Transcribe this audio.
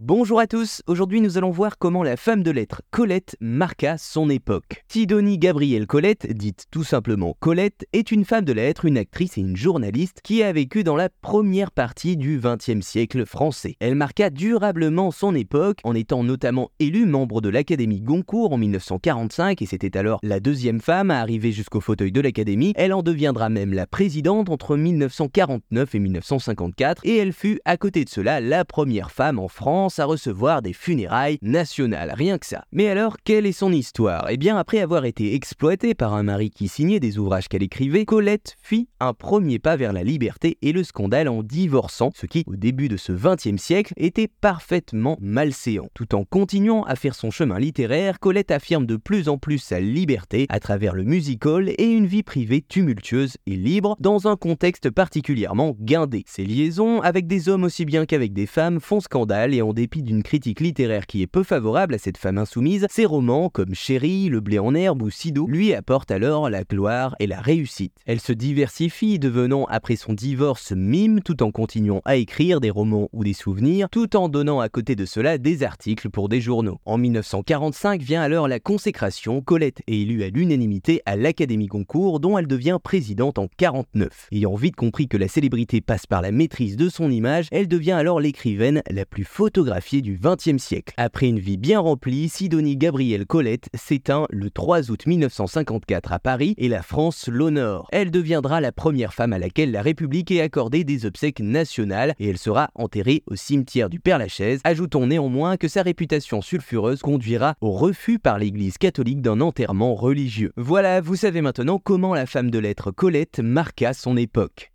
Bonjour à tous, aujourd'hui nous allons voir comment la femme de lettres Colette marqua son époque. Sidonie Gabrielle Colette, dite tout simplement Colette, est une femme de lettres, une actrice et une journaliste qui a vécu dans la première partie du XXe siècle français. Elle marqua durablement son époque en étant notamment élue membre de l'Académie Goncourt en 1945 et c'était alors la deuxième femme à arriver jusqu'au fauteuil de l'Académie. Elle en deviendra même la présidente entre 1949 et 1954 et elle fut à côté de cela la première femme en France à recevoir des funérailles nationales, rien que ça. Mais alors, quelle est son histoire? Eh bien, après avoir été exploitée par un mari qui signait des ouvrages qu'elle écrivait, Colette fit un premier pas vers la liberté et le scandale en divorçant, ce qui, au début de ce XXe siècle, était parfaitement malséant. Tout en continuant à faire son chemin littéraire, Colette affirme de plus en plus sa liberté à travers le musical et une vie privée tumultueuse et libre dans un contexte particulièrement guindé. Ses liaisons avec des hommes aussi bien qu'avec des femmes font scandale et en dépit d'une critique littéraire qui est peu favorable à cette femme insoumise, ses romans comme Chérie, Le blé en herbe ou Sido lui apportent alors la gloire et la réussite. Elle se diversifie, devenant après son divorce mime tout en continuant à écrire des romans ou des souvenirs, tout en donnant à côté de cela des articles pour des journaux. En 1945 vient alors la consécration, Colette est élue à l'unanimité à l'Académie Goncourt dont elle devient présidente en 49. Ayant vite compris que la célébrité passe par la maîtrise de son image, elle devient alors l'écrivaine la plus du XXe siècle. Après une vie bien remplie, Sidonie Gabrielle Colette s'éteint le 3 août 1954 à Paris et la France l'honore. Elle deviendra la première femme à laquelle la République ait accordé des obsèques nationales et elle sera enterrée au cimetière du Père-Lachaise. Ajoutons néanmoins que sa réputation sulfureuse conduira au refus par l'Église catholique d'un enterrement religieux. Voilà, vous savez maintenant comment la femme de lettres Colette marqua son époque.